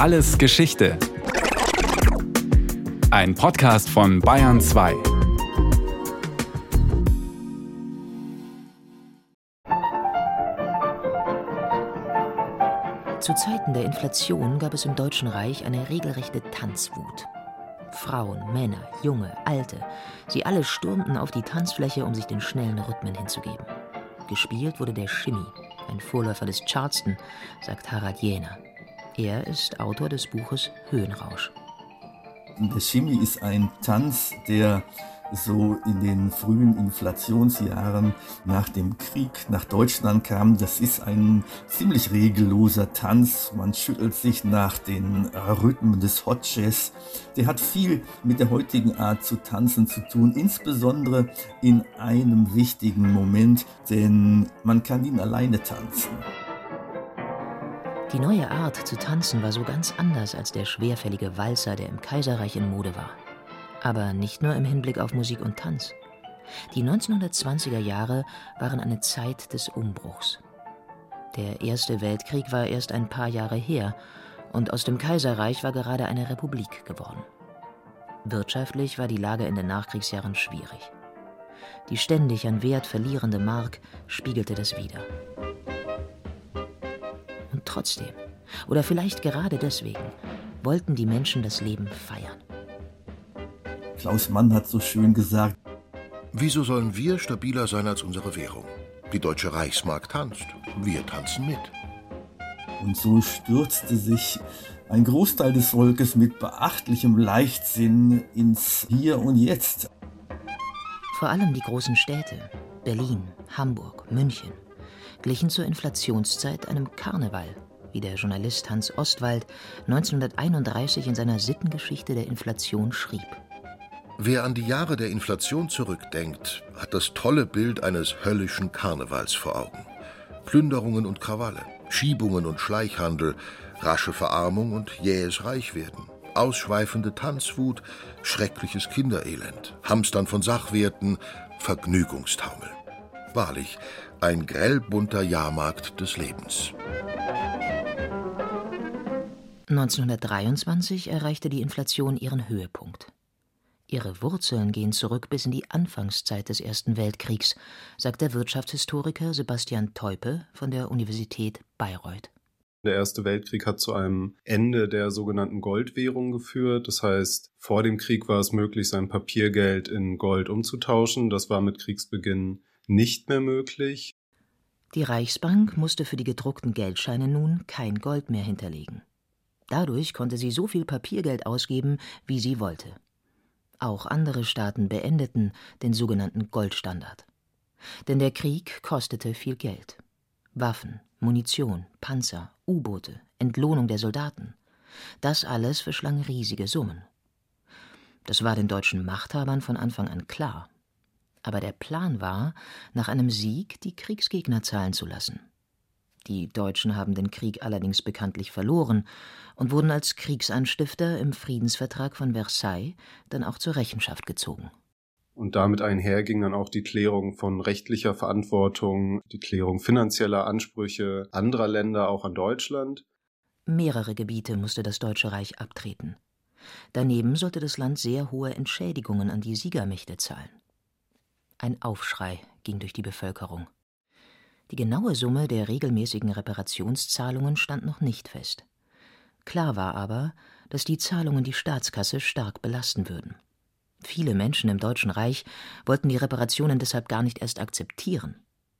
Alles Geschichte. Ein Podcast von Bayern 2. Zu Zeiten der Inflation gab es im Deutschen Reich eine regelrechte Tanzwut. Frauen, Männer, Junge, Alte, sie alle stürmten auf die Tanzfläche, um sich den schnellen Rhythmen hinzugeben. Gespielt wurde der Shimmy, ein Vorläufer des Charleston, sagt Harald Jähner. Er ist Autor des Buches Höhenrausch. Der Shimmy ist ein Tanz, der so in den frühen Inflationsjahren nach dem Krieg nach Deutschland kam. Das ist ein ziemlich regelloser Tanz. Man schüttelt sich nach den Rhythmen des Hot Jazz. Der hat viel mit der heutigen Art zu tanzen zu tun, insbesondere in einem wichtigen Moment, denn man kann ihn alleine tanzen. Die neue Art zu tanzen war so ganz anders als der schwerfällige Walzer, der im Kaiserreich in Mode war. Aber nicht nur im Hinblick auf Musik und Tanz. Die 1920er Jahre waren eine Zeit des Umbruchs. Der Erste Weltkrieg war erst ein paar Jahre her und aus dem Kaiserreich war gerade eine Republik geworden. Wirtschaftlich war die Lage in den Nachkriegsjahren schwierig. Die ständig an Wert verlierende Mark spiegelte das wider. Trotzdem, oder vielleicht gerade deswegen, wollten die Menschen das Leben feiern. Klaus Mann hat so schön gesagt, Wieso sollen wir stabiler sein als unsere Währung? Die deutsche Reichsmark tanzt, wir tanzen mit. Und so stürzte sich ein Großteil des Volkes mit beachtlichem Leichtsinn ins Hier und Jetzt. Vor allem die großen Städte, Berlin, Hamburg, München, glichen zur Inflationszeit einem Karneval, wie der Journalist Hans Ostwald 1931 in seiner Sittengeschichte der Inflation schrieb. Wer an die Jahre der Inflation zurückdenkt, hat das tolle Bild eines höllischen Karnevals vor Augen. Plünderungen und Krawalle, Schiebungen und Schleichhandel, rasche Verarmung und jähes Reichwerden, ausschweifende Tanzwut, schreckliches Kinderelend, Hamstern von Sachwerten, Vergnügungstaumel. Wahrlich, ein grellbunter Jahrmarkt des Lebens. 1923 erreichte die Inflation ihren Höhepunkt. Ihre Wurzeln gehen zurück bis in die Anfangszeit des Ersten Weltkriegs, sagt der Wirtschaftshistoriker Sebastian Teupe von der Universität Bayreuth. Der Erste Weltkrieg hat zu einem Ende der sogenannten Goldwährung geführt. Das heißt, vor dem Krieg war es möglich, sein Papiergeld in Gold umzutauschen. Das war mit Kriegsbeginn nicht mehr möglich. Die Reichsbank musste für die gedruckten Geldscheine nun kein Gold mehr hinterlegen. Dadurch konnte sie so viel Papiergeld ausgeben, wie sie wollte. Auch andere Staaten beendeten den sogenannten Goldstandard. Denn der Krieg kostete viel Geld. Waffen, Munition, Panzer, U-Boote, Entlohnung der Soldaten. Das alles verschlang riesige Summen. Das war den deutschen Machthabern von Anfang an klar. Aber der Plan war, nach einem Sieg die Kriegsgegner zahlen zu lassen. Die Deutschen haben den Krieg allerdings bekanntlich verloren und wurden als Kriegsanstifter im Friedensvertrag von Versailles dann auch zur Rechenschaft gezogen. Und damit einherging dann auch die Klärung von rechtlicher Verantwortung, die Klärung finanzieller Ansprüche anderer Länder auch an Deutschland. Mehrere Gebiete musste das Deutsche Reich abtreten. Daneben sollte das Land sehr hohe Entschädigungen an die Siegermächte zahlen. Ein Aufschrei ging durch die Bevölkerung. Die genaue Summe der regelmäßigen Reparationszahlungen stand noch nicht fest. Klar war aber, dass die Zahlungen die Staatskasse stark belasten würden. Viele Menschen im Deutschen Reich wollten die Reparationen deshalb gar nicht erst akzeptieren.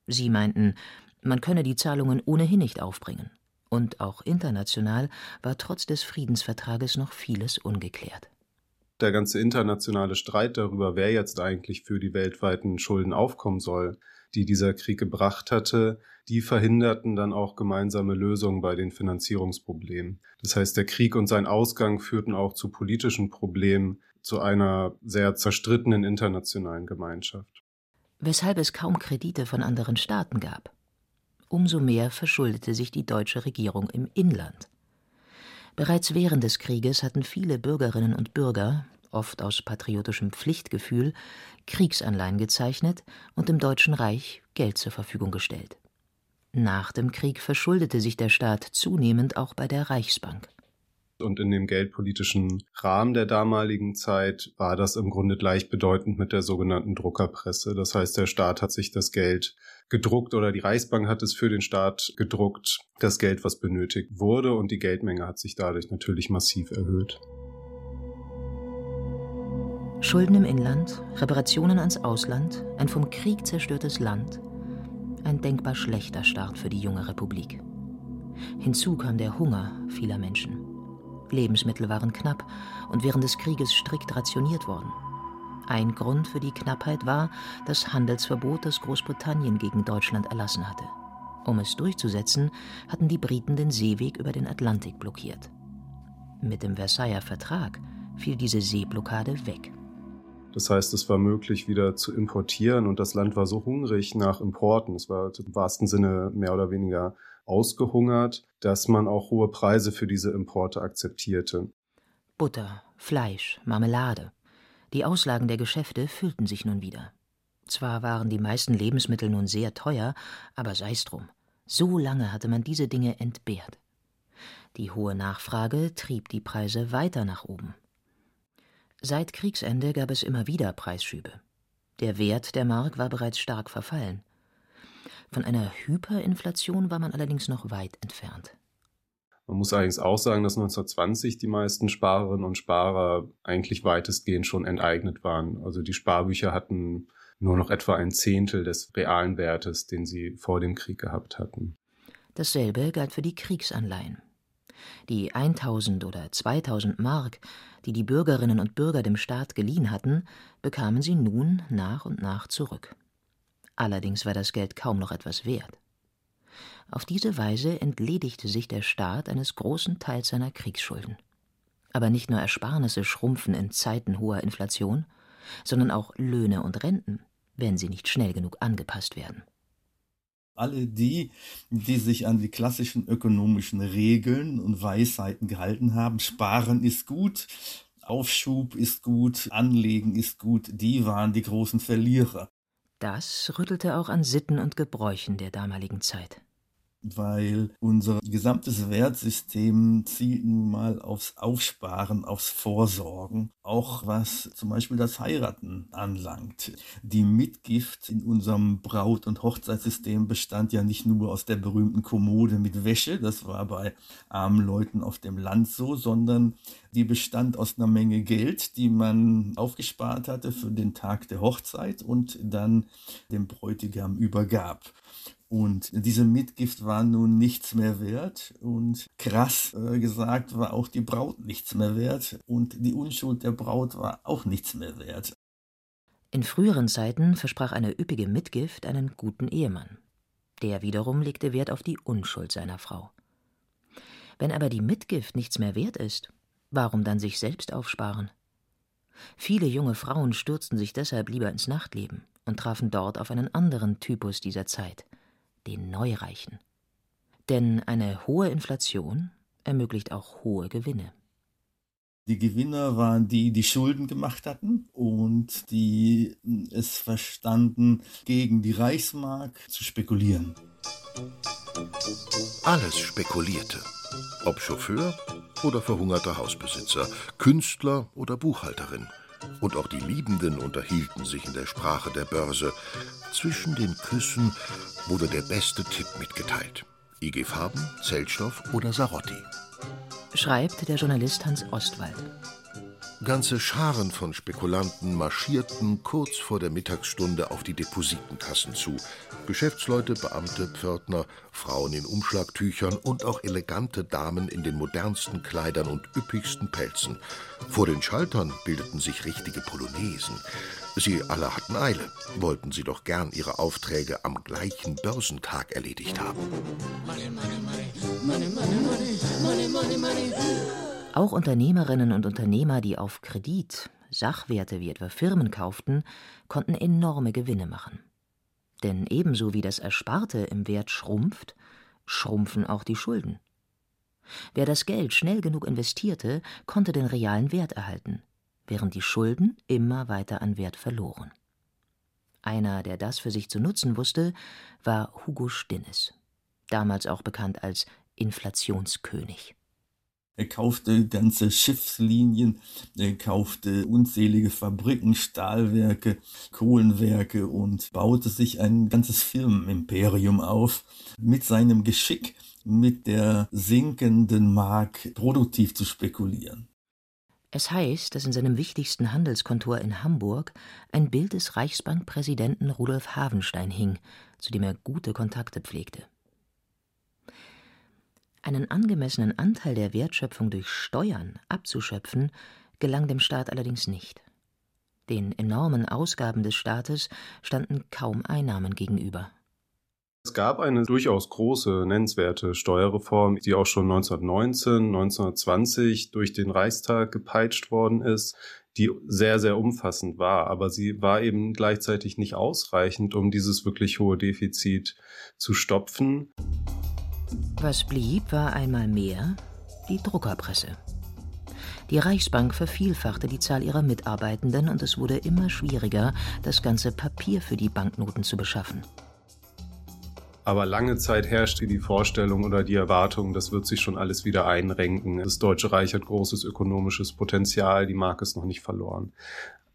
Sie meinten, man könne die Zahlungen ohnehin nicht aufbringen. Und auch international war trotz des Friedensvertrages noch vieles ungeklärt. Der ganze internationale Streit darüber, wer jetzt eigentlich für die weltweiten Schulden aufkommen soll, die dieser Krieg gebracht hatte, die verhinderten dann auch gemeinsame Lösungen bei den Finanzierungsproblemen. Das heißt, der Krieg und sein Ausgang führten auch zu politischen Problemen, zu einer sehr zerstrittenen internationalen Gemeinschaft. Weshalb es kaum Kredite von anderen Staaten gab. Umso mehr verschuldete sich die deutsche Regierung im Inland. Bereits während des Krieges hatten viele Bürgerinnen und Bürger, oft aus patriotischem Pflichtgefühl, Kriegsanleihen gezeichnet und dem Deutschen Reich Geld zur Verfügung gestellt. Nach dem Krieg verschuldete sich der Staat zunehmend auch bei der Reichsbank. Und in dem geldpolitischen Rahmen der damaligen Zeit war das im Grunde gleichbedeutend mit der sogenannten Druckerpresse. Das heißt, der Staat hat sich das Geld gedruckt oder die Reichsbank hat es für den Staat gedruckt, das Geld, was benötigt wurde. Und die Geldmenge hat sich dadurch natürlich massiv erhöht. Schulden im Inland, Reparationen ans Ausland, ein vom Krieg zerstörtes Land. Ein denkbar schlechter Start für die junge Republik. Hinzu kam der Hunger vieler Menschen. Lebensmittel waren knapp und während des Krieges strikt rationiert worden. Ein Grund für die Knappheit war das Handelsverbot, das Großbritannien gegen Deutschland erlassen hatte. Um es durchzusetzen, hatten die Briten den Seeweg über den Atlantik blockiert. Mit dem Versailler Vertrag fiel diese Seeblockade weg. Das heißt, es war möglich, wieder zu importieren und das Land war so hungrig nach Importen. Es war im wahrsten Sinne mehr oder weniger ausgehungert, dass man auch hohe Preise für diese Importe akzeptierte. Butter, Fleisch, Marmelade. Die Auslagen der Geschäfte füllten sich nun wieder. Zwar waren die meisten Lebensmittel nun sehr teuer, aber sei's drum. So lange hatte man diese Dinge entbehrt. Die hohe Nachfrage trieb die Preise weiter nach oben. Seit Kriegsende gab es immer wieder Preisschübe. Der Wert der Mark war bereits stark verfallen. Von einer Hyperinflation war man allerdings noch weit entfernt. Man muss allerdings auch sagen, dass 1920 die meisten Sparerinnen und Sparer eigentlich weitestgehend schon enteignet waren. Also die Sparbücher hatten nur noch etwa ein Zehntel des realen Wertes, den sie vor dem Krieg gehabt hatten. Dasselbe galt für die Kriegsanleihen. Die 1000 oder 2000 Mark, die die Bürgerinnen und Bürger dem Staat geliehen hatten, bekamen sie nun nach und nach zurück. Allerdings war das Geld kaum noch etwas wert. Auf diese Weise entledigte sich der Staat eines großen Teils seiner Kriegsschulden. Aber nicht nur Ersparnisse schrumpfen in Zeiten hoher Inflation, sondern auch Löhne und Renten, wenn sie nicht schnell genug angepasst werden. Alle die, die sich an die klassischen ökonomischen Regeln und Weisheiten gehalten haben, sparen ist gut, Aufschub ist gut, Anlegen ist gut, die waren die großen Verlierer. Das rüttelte auch an Sitten und Gebräuchen der damaligen Zeit weil unser gesamtes Wertsystem zielt nun mal aufs Aufsparen, aufs Vorsorgen, auch was zum Beispiel das Heiraten anlangt. Die Mitgift in unserem Braut- und Hochzeitssystem bestand ja nicht nur aus der berühmten Kommode mit Wäsche, das war bei armen Leuten auf dem Land so, sondern die bestand aus einer Menge Geld, die man aufgespart hatte für den Tag der Hochzeit und dann dem Bräutigam übergab. Und diese Mitgift war nun nichts mehr wert und krass äh, gesagt war auch die Braut nichts mehr wert und die Unschuld der Braut war auch nichts mehr wert. In früheren Zeiten versprach eine üppige Mitgift einen guten Ehemann. Der wiederum legte Wert auf die Unschuld seiner Frau. Wenn aber die Mitgift nichts mehr wert ist, warum dann sich selbst aufsparen? Viele junge Frauen stürzten sich deshalb lieber ins Nachtleben und trafen dort auf einen anderen Typus dieser Zeit – den Neureichen. Denn eine hohe Inflation ermöglicht auch hohe Gewinne. Die Gewinner waren die, die Schulden gemacht hatten und die es verstanden, gegen die Reichsmark zu spekulieren. Alles spekulierte. Ob Chauffeur oder verhungerter Hausbesitzer, Künstler oder Buchhalterin. Und auch die Liebenden unterhielten sich in der Sprache der Börse. Zwischen den Küssen wurde der beste Tipp mitgeteilt. IG Farben, Zellstoff oder Sarotti. Schreibt der Journalist Hans Ostwald. Ganze Scharen von Spekulanten marschierten kurz vor der Mittagsstunde auf die Depositenkassen zu. Geschäftsleute, Beamte, Pförtner, Frauen in Umschlagtüchern und auch elegante Damen in den modernsten Kleidern und üppigsten Pelzen. Vor den Schaltern bildeten sich richtige Polonaisen. Sie alle hatten Eile, wollten sie doch gern ihre Aufträge am gleichen Börsentag erledigt haben. Money, money, money, auch Unternehmerinnen und Unternehmer, die auf Kredit Sachwerte wie etwa Firmen kauften, konnten enorme Gewinne machen. Denn ebenso wie das Ersparte im Wert schrumpft, schrumpfen auch die Schulden. Wer das Geld schnell genug investierte, konnte den realen Wert erhalten, während die Schulden immer weiter an Wert verloren. Einer, der das für sich zu nutzen wusste, war Hugo Stinnes, damals auch bekannt als Inflationskönig. Er kaufte ganze Schiffslinien, er kaufte unzählige Fabriken, Stahlwerke, Kohlenwerke und baute sich ein ganzes Firmenimperium auf. Mit seinem Geschick, mit der sinkenden Mark produktiv zu spekulieren. Es heißt, dass in seinem wichtigsten Handelskontor in Hamburg ein Bild des Reichsbankpräsidenten Rudolf Havenstein hing, zu dem er gute Kontakte pflegte. Einen angemessenen Anteil der Wertschöpfung durch Steuern abzuschöpfen, gelang dem Staat allerdings nicht. Den enormen Ausgaben des Staates standen kaum Einnahmen gegenüber. Es gab eine durchaus große, nennenswerte Steuerreform, die auch schon 1919, 1920 durch den Reichstag gepeitscht worden ist, die sehr, sehr umfassend war. Aber sie war eben gleichzeitig nicht ausreichend, um dieses wirklich hohe Defizit zu stopfen. Was blieb, war einmal mehr die Druckerpresse. Die Reichsbank vervielfachte die Zahl ihrer Mitarbeitenden und es wurde immer schwieriger, das ganze Papier für die Banknoten zu beschaffen. Aber lange Zeit herrschte die Vorstellung oder die Erwartung, das wird sich schon alles wieder einrenken. Das Deutsche Reich hat großes ökonomisches Potenzial, die Mark ist noch nicht verloren.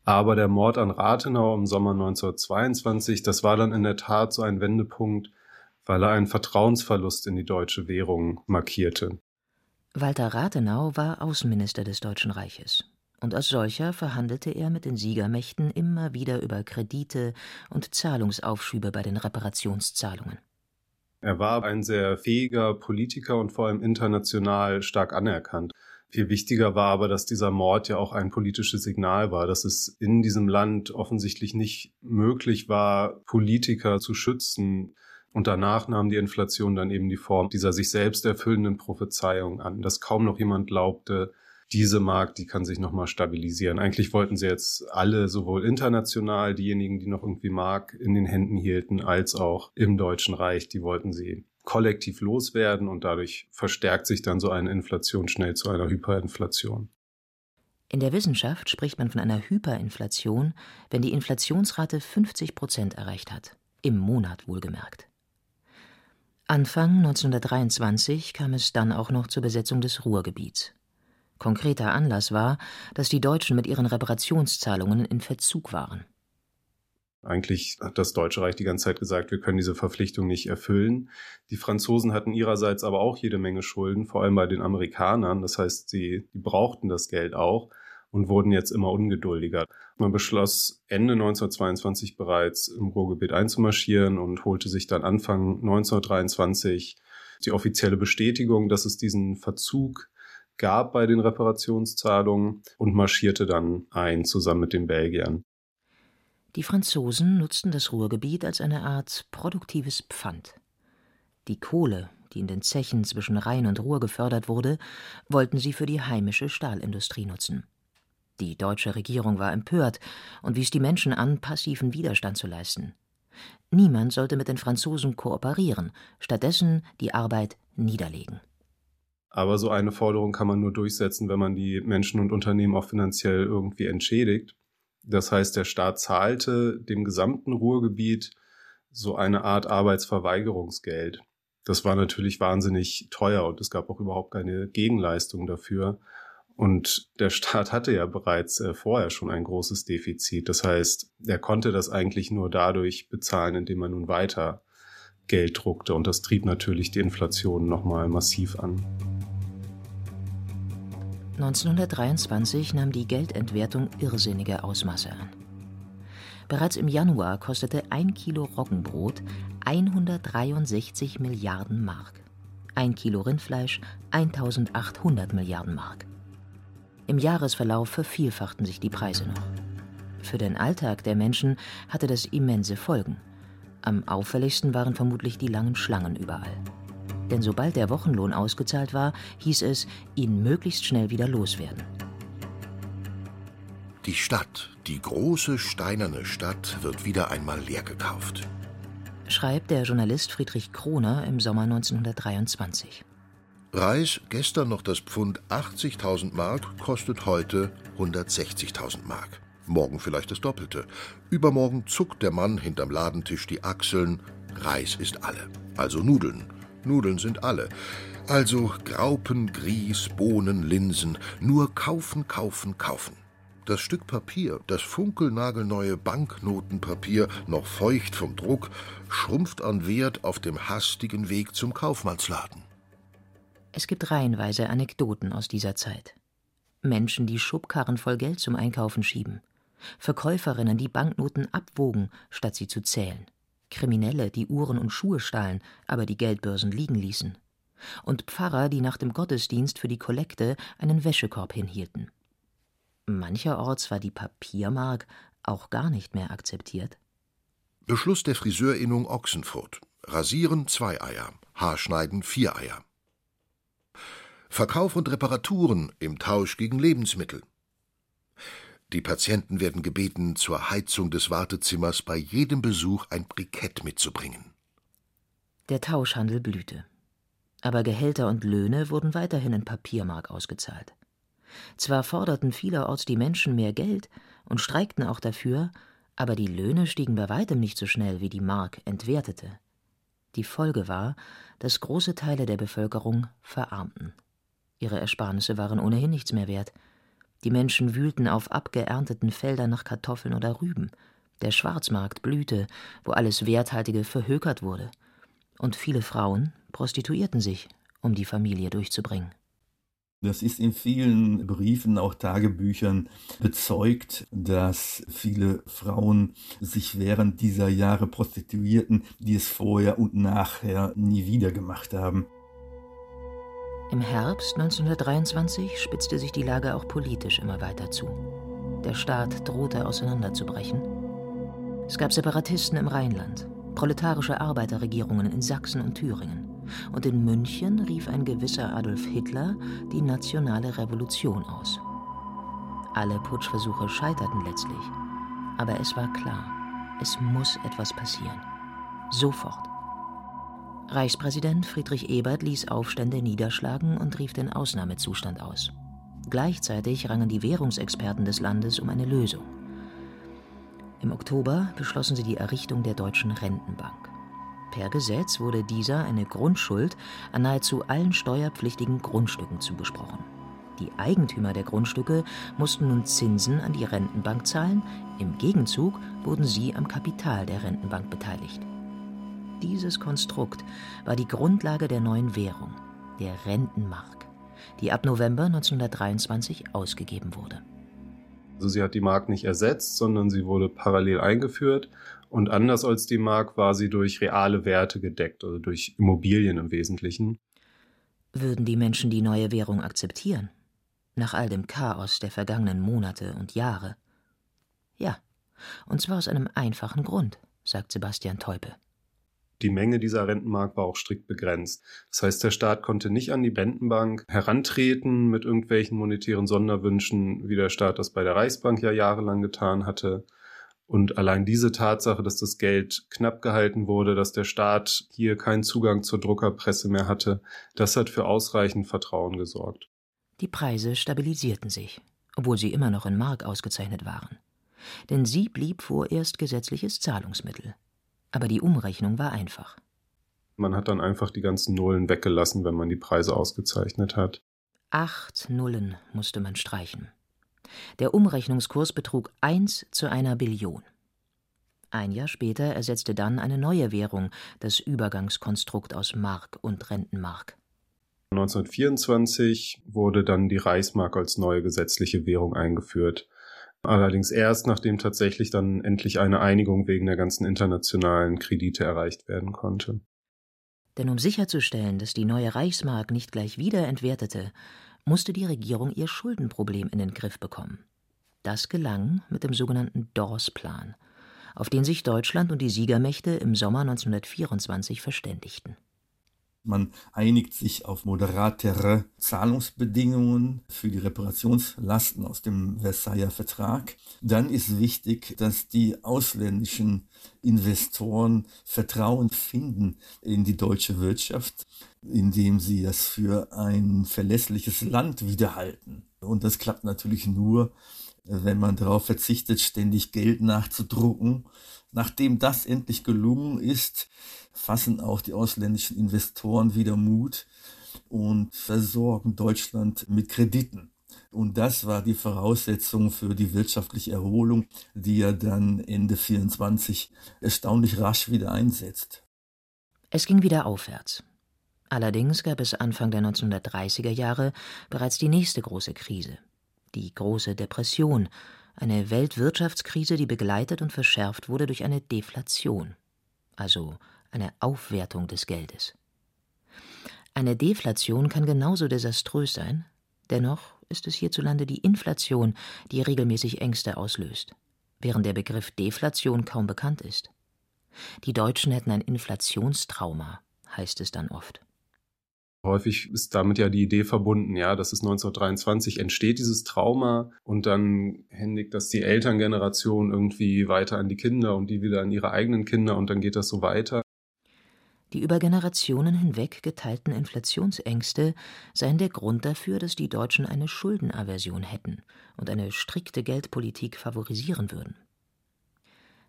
Aber der Mord an Rathenau im Sommer 1922, das war dann in der Tat so ein Wendepunkt, weil er einen Vertrauensverlust in die deutsche Währung markierte. Walter Rathenau war Außenminister des Deutschen Reiches. Und als solcher verhandelte er mit den Siegermächten immer wieder über Kredite und Zahlungsaufschübe bei den Reparationszahlungen. Er war ein sehr fähiger Politiker und vor allem international stark anerkannt. Viel wichtiger war aber, dass dieser Mord ja auch ein politisches Signal war, dass es in diesem Land offensichtlich nicht möglich war, Politiker zu schützen. Und danach nahm die Inflation dann eben die Form dieser sich selbst erfüllenden Prophezeiung an, dass kaum noch jemand glaubte, diese Markt, die kann sich nochmal stabilisieren. Eigentlich wollten sie jetzt alle, sowohl international, diejenigen, die noch irgendwie Mark in den Händen hielten, als auch im Deutschen Reich, die wollten sie kollektiv loswerden und dadurch verstärkt sich dann so eine Inflation schnell zu einer Hyperinflation. In der Wissenschaft spricht man von einer Hyperinflation, wenn die Inflationsrate 50 Prozent erreicht hat, im Monat wohlgemerkt. Anfang 1923 kam es dann auch noch zur Besetzung des Ruhrgebiets. Konkreter Anlass war, dass die Deutschen mit ihren Reparationszahlungen in Verzug waren. Eigentlich hat das Deutsche Reich die ganze Zeit gesagt, wir können diese Verpflichtung nicht erfüllen. Die Franzosen hatten ihrerseits aber auch jede Menge Schulden, vor allem bei den Amerikanern. Das heißt, sie die brauchten das Geld auch und wurden jetzt immer ungeduldiger. Man beschloss Ende 1922 bereits im Ruhrgebiet einzumarschieren und holte sich dann Anfang 1923 die offizielle Bestätigung, dass es diesen Verzug gab bei den Reparationszahlungen und marschierte dann ein zusammen mit den Belgiern. Die Franzosen nutzten das Ruhrgebiet als eine Art produktives Pfand. Die Kohle, die in den Zechen zwischen Rhein und Ruhr gefördert wurde, wollten sie für die heimische Stahlindustrie nutzen. Die deutsche Regierung war empört und wies die Menschen an, passiven Widerstand zu leisten. Niemand sollte mit den Franzosen kooperieren, stattdessen die Arbeit niederlegen. Aber so eine Forderung kann man nur durchsetzen, wenn man die Menschen und Unternehmen auch finanziell irgendwie entschädigt. Das heißt, der Staat zahlte dem gesamten Ruhrgebiet so eine Art Arbeitsverweigerungsgeld. Das war natürlich wahnsinnig teuer und es gab auch überhaupt keine Gegenleistung dafür. Und der Staat hatte ja bereits äh, vorher schon ein großes Defizit. Das heißt, er konnte das eigentlich nur dadurch bezahlen, indem er nun weiter Geld druckte. Und das trieb natürlich die Inflation nochmal massiv an. 1923 nahm die Geldentwertung irrsinnige Ausmaße an. Bereits im Januar kostete ein Kilo Roggenbrot 163 Milliarden Mark. Ein Kilo Rindfleisch 1800 Milliarden Mark. Im Jahresverlauf vervielfachten sich die Preise noch. Für den Alltag der Menschen hatte das immense Folgen. Am auffälligsten waren vermutlich die langen Schlangen überall. Denn sobald der Wochenlohn ausgezahlt war, hieß es, ihn möglichst schnell wieder loswerden. Die Stadt, die große steinerne Stadt, wird wieder einmal leer gekauft. Schreibt der Journalist Friedrich Kroner im Sommer 1923. Reis, gestern noch das Pfund 80.000 Mark, kostet heute 160.000 Mark. Morgen vielleicht das Doppelte. Übermorgen zuckt der Mann hinterm Ladentisch die Achseln. Reis ist alle. Also Nudeln. Nudeln sind alle. Also Graupen, Grieß, Bohnen, Linsen, nur kaufen, kaufen, kaufen. Das Stück Papier, das funkelnagelneue Banknotenpapier, noch feucht vom Druck, schrumpft an Wert auf dem hastigen Weg zum Kaufmannsladen. Es gibt reihenweise Anekdoten aus dieser Zeit. Menschen, die Schubkarren voll Geld zum Einkaufen schieben. Verkäuferinnen, die Banknoten abwogen, statt sie zu zählen. Kriminelle, die Uhren und Schuhe stahlen, aber die Geldbörsen liegen ließen. Und Pfarrer, die nach dem Gottesdienst für die Kollekte einen Wäschekorb hinhielten. Mancherorts war die Papiermark auch gar nicht mehr akzeptiert. Beschluss der Friseurinnung Ochsenfurt. Rasieren zwei Eier, Haarschneiden vier Eier. Verkauf und Reparaturen im Tausch gegen Lebensmittel. Die Patienten werden gebeten, zur Heizung des Wartezimmers bei jedem Besuch ein Brikett mitzubringen. Der Tauschhandel blühte. Aber Gehälter und Löhne wurden weiterhin in Papiermark ausgezahlt. Zwar forderten vielerorts die Menschen mehr Geld und streikten auch dafür, aber die Löhne stiegen bei weitem nicht so schnell, wie die Mark entwertete. Die Folge war, dass große Teile der Bevölkerung verarmten. Ihre Ersparnisse waren ohnehin nichts mehr wert. Die Menschen wühlten auf abgeernteten Feldern nach Kartoffeln oder Rüben. Der Schwarzmarkt blühte, wo alles Werthaltige verhökert wurde. Und viele Frauen prostituierten sich, um die Familie durchzubringen. Das ist in vielen Briefen, auch Tagebüchern bezeugt, dass viele Frauen sich während dieser Jahre prostituierten, die es vorher und nachher nie wieder gemacht haben. Im Herbst 1923 spitzte sich die Lage auch politisch immer weiter zu. Der Staat drohte auseinanderzubrechen. Es gab Separatisten im Rheinland, proletarische Arbeiterregierungen in Sachsen und Thüringen und in München rief ein gewisser Adolf Hitler die nationale Revolution aus. Alle Putschversuche scheiterten letztlich, aber es war klar, es muss etwas passieren. Sofort. Reichspräsident Friedrich Ebert ließ Aufstände niederschlagen und rief den Ausnahmezustand aus. Gleichzeitig rangen die Währungsexperten des Landes um eine Lösung. Im Oktober beschlossen sie die Errichtung der Deutschen Rentenbank. Per Gesetz wurde dieser eine Grundschuld an nahezu allen steuerpflichtigen Grundstücken zugesprochen. Die Eigentümer der Grundstücke mussten nun Zinsen an die Rentenbank zahlen, im Gegenzug wurden sie am Kapital der Rentenbank beteiligt. Dieses Konstrukt war die Grundlage der neuen Währung, der Rentenmark, die ab November 1923 ausgegeben wurde. Also sie hat die Mark nicht ersetzt, sondern sie wurde parallel eingeführt und anders als die Mark war sie durch reale Werte gedeckt, also durch Immobilien im Wesentlichen. Würden die Menschen die neue Währung akzeptieren? Nach all dem Chaos der vergangenen Monate und Jahre? Ja, und zwar aus einem einfachen Grund, sagt Sebastian Teupe. Die Menge dieser Rentenmark war auch strikt begrenzt. Das heißt, der Staat konnte nicht an die Rentenbank herantreten mit irgendwelchen monetären Sonderwünschen, wie der Staat das bei der Reichsbank ja jahrelang getan hatte. Und allein diese Tatsache, dass das Geld knapp gehalten wurde, dass der Staat hier keinen Zugang zur Druckerpresse mehr hatte, das hat für ausreichend Vertrauen gesorgt. Die Preise stabilisierten sich, obwohl sie immer noch in Mark ausgezeichnet waren. Denn sie blieb vorerst gesetzliches Zahlungsmittel. Aber die Umrechnung war einfach. Man hat dann einfach die ganzen Nullen weggelassen, wenn man die Preise ausgezeichnet hat. Acht Nullen musste man streichen. Der Umrechnungskurs betrug 1 zu einer Billion. Ein Jahr später ersetzte dann eine neue Währung das Übergangskonstrukt aus Mark und Rentenmark. 1924 wurde dann die Reichsmark als neue gesetzliche Währung eingeführt. Allerdings erst, nachdem tatsächlich dann endlich eine Einigung wegen der ganzen internationalen Kredite erreicht werden konnte. Denn um sicherzustellen, dass die neue Reichsmark nicht gleich wieder entwertete, musste die Regierung ihr Schuldenproblem in den Griff bekommen. Das gelang mit dem sogenannten Dawes-Plan, auf den sich Deutschland und die Siegermächte im Sommer 1924 verständigten. Man einigt sich auf moderatere Zahlungsbedingungen für die Reparationslasten aus dem Versailler Vertrag. Dann ist wichtig, dass die ausländischen Investoren Vertrauen finden in die deutsche Wirtschaft, indem sie das für ein verlässliches Land wiederhalten. Und das klappt natürlich nur, wenn man darauf verzichtet, ständig Geld nachzudrucken. Nachdem das endlich gelungen ist, fassen auch die ausländischen Investoren wieder Mut, und versorgen Deutschland mit Krediten. Und das war die Voraussetzung für die wirtschaftliche Erholung, die ja dann Ende 24 erstaunlich rasch wieder einsetzt. Es ging wieder aufwärts. Allerdings gab es Anfang der 1930er Jahre bereits die nächste große Krise, die große Depression, eine Weltwirtschaftskrise, die begleitet und verschärft wurde durch eine Deflation, also eine Aufwertung des Geldes. Eine Deflation kann genauso desaströs sein, dennoch ist es hierzulande die Inflation, die regelmäßig Ängste auslöst, während der Begriff Deflation kaum bekannt ist. Die Deutschen hätten ein Inflationstrauma, heißt es dann oft. Häufig ist damit ja die Idee verbunden, ja, dass es 1923 entsteht, dieses Trauma, und dann händigt das die Elterngeneration irgendwie weiter an die Kinder und die wieder an ihre eigenen Kinder und dann geht das so weiter. Die über Generationen hinweg geteilten Inflationsängste seien der Grund dafür, dass die Deutschen eine Schuldenaversion hätten und eine strikte Geldpolitik favorisieren würden.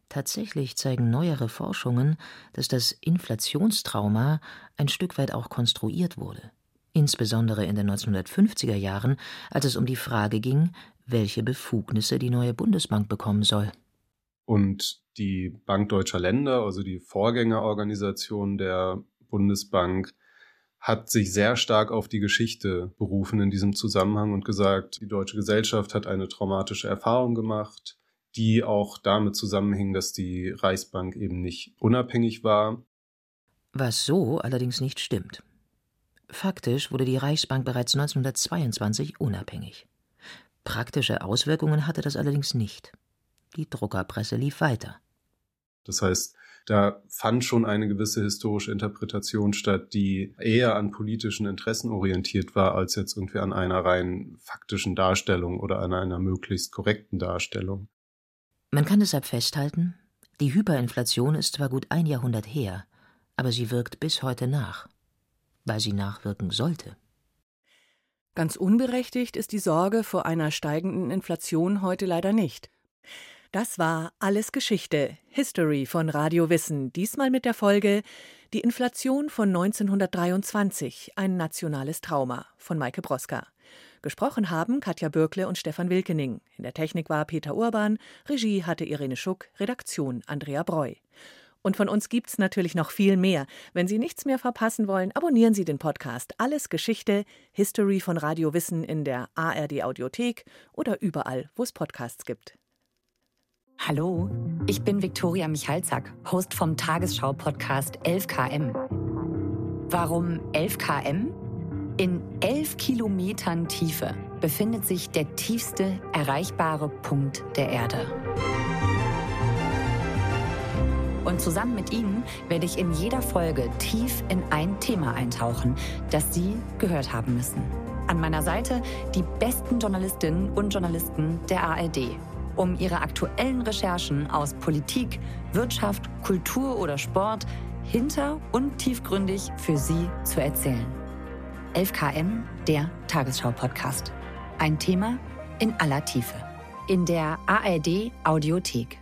Tatsächlich zeigen neuere Forschungen, dass das Inflationstrauma ein Stück weit auch konstruiert wurde, insbesondere in den 1950er Jahren, als es um die Frage ging, welche Befugnisse die neue Bundesbank bekommen soll. Und die Bank Deutscher Länder, also die Vorgängerorganisation der Bundesbank, hat sich sehr stark auf die Geschichte berufen in diesem Zusammenhang und gesagt, die deutsche Gesellschaft hat eine traumatische Erfahrung gemacht die auch damit zusammenhingen, dass die Reichsbank eben nicht unabhängig war. Was so allerdings nicht stimmt. Faktisch wurde die Reichsbank bereits 1922 unabhängig. Praktische Auswirkungen hatte das allerdings nicht. Die Druckerpresse lief weiter. Das heißt, da fand schon eine gewisse historische Interpretation statt, die eher an politischen Interessen orientiert war, als jetzt irgendwie an einer rein faktischen Darstellung oder an einer möglichst korrekten Darstellung. Man kann deshalb festhalten, die Hyperinflation ist zwar gut ein Jahrhundert her, aber sie wirkt bis heute nach, weil sie nachwirken sollte. Ganz unberechtigt ist die Sorge vor einer steigenden Inflation heute leider nicht. Das war alles Geschichte, History von Radio Wissen, diesmal mit der Folge Die Inflation von 1923, ein nationales Trauma von Maike Broska. Gesprochen haben Katja Bürkle und Stefan Wilkening. In der Technik war Peter Urban, Regie hatte Irene Schuck, Redaktion Andrea Breu. Und von uns gibt's natürlich noch viel mehr. Wenn Sie nichts mehr verpassen wollen, abonnieren Sie den Podcast Alles Geschichte, History von Radio Wissen in der ARD Audiothek oder überall, wo es Podcasts gibt. Hallo, ich bin Viktoria Michalzack, Host vom Tagesschau-Podcast 11KM. Warum 11KM? In elf Kilometern Tiefe befindet sich der tiefste erreichbare Punkt der Erde. Und zusammen mit Ihnen werde ich in jeder Folge tief in ein Thema eintauchen, das Sie gehört haben müssen. An meiner Seite die besten Journalistinnen und Journalisten der ARD, um ihre aktuellen Recherchen aus Politik, Wirtschaft, Kultur oder Sport hinter und tiefgründig für Sie zu erzählen. 11KM, der Tagesschau-Podcast. Ein Thema in aller Tiefe. In der ARD Audiothek.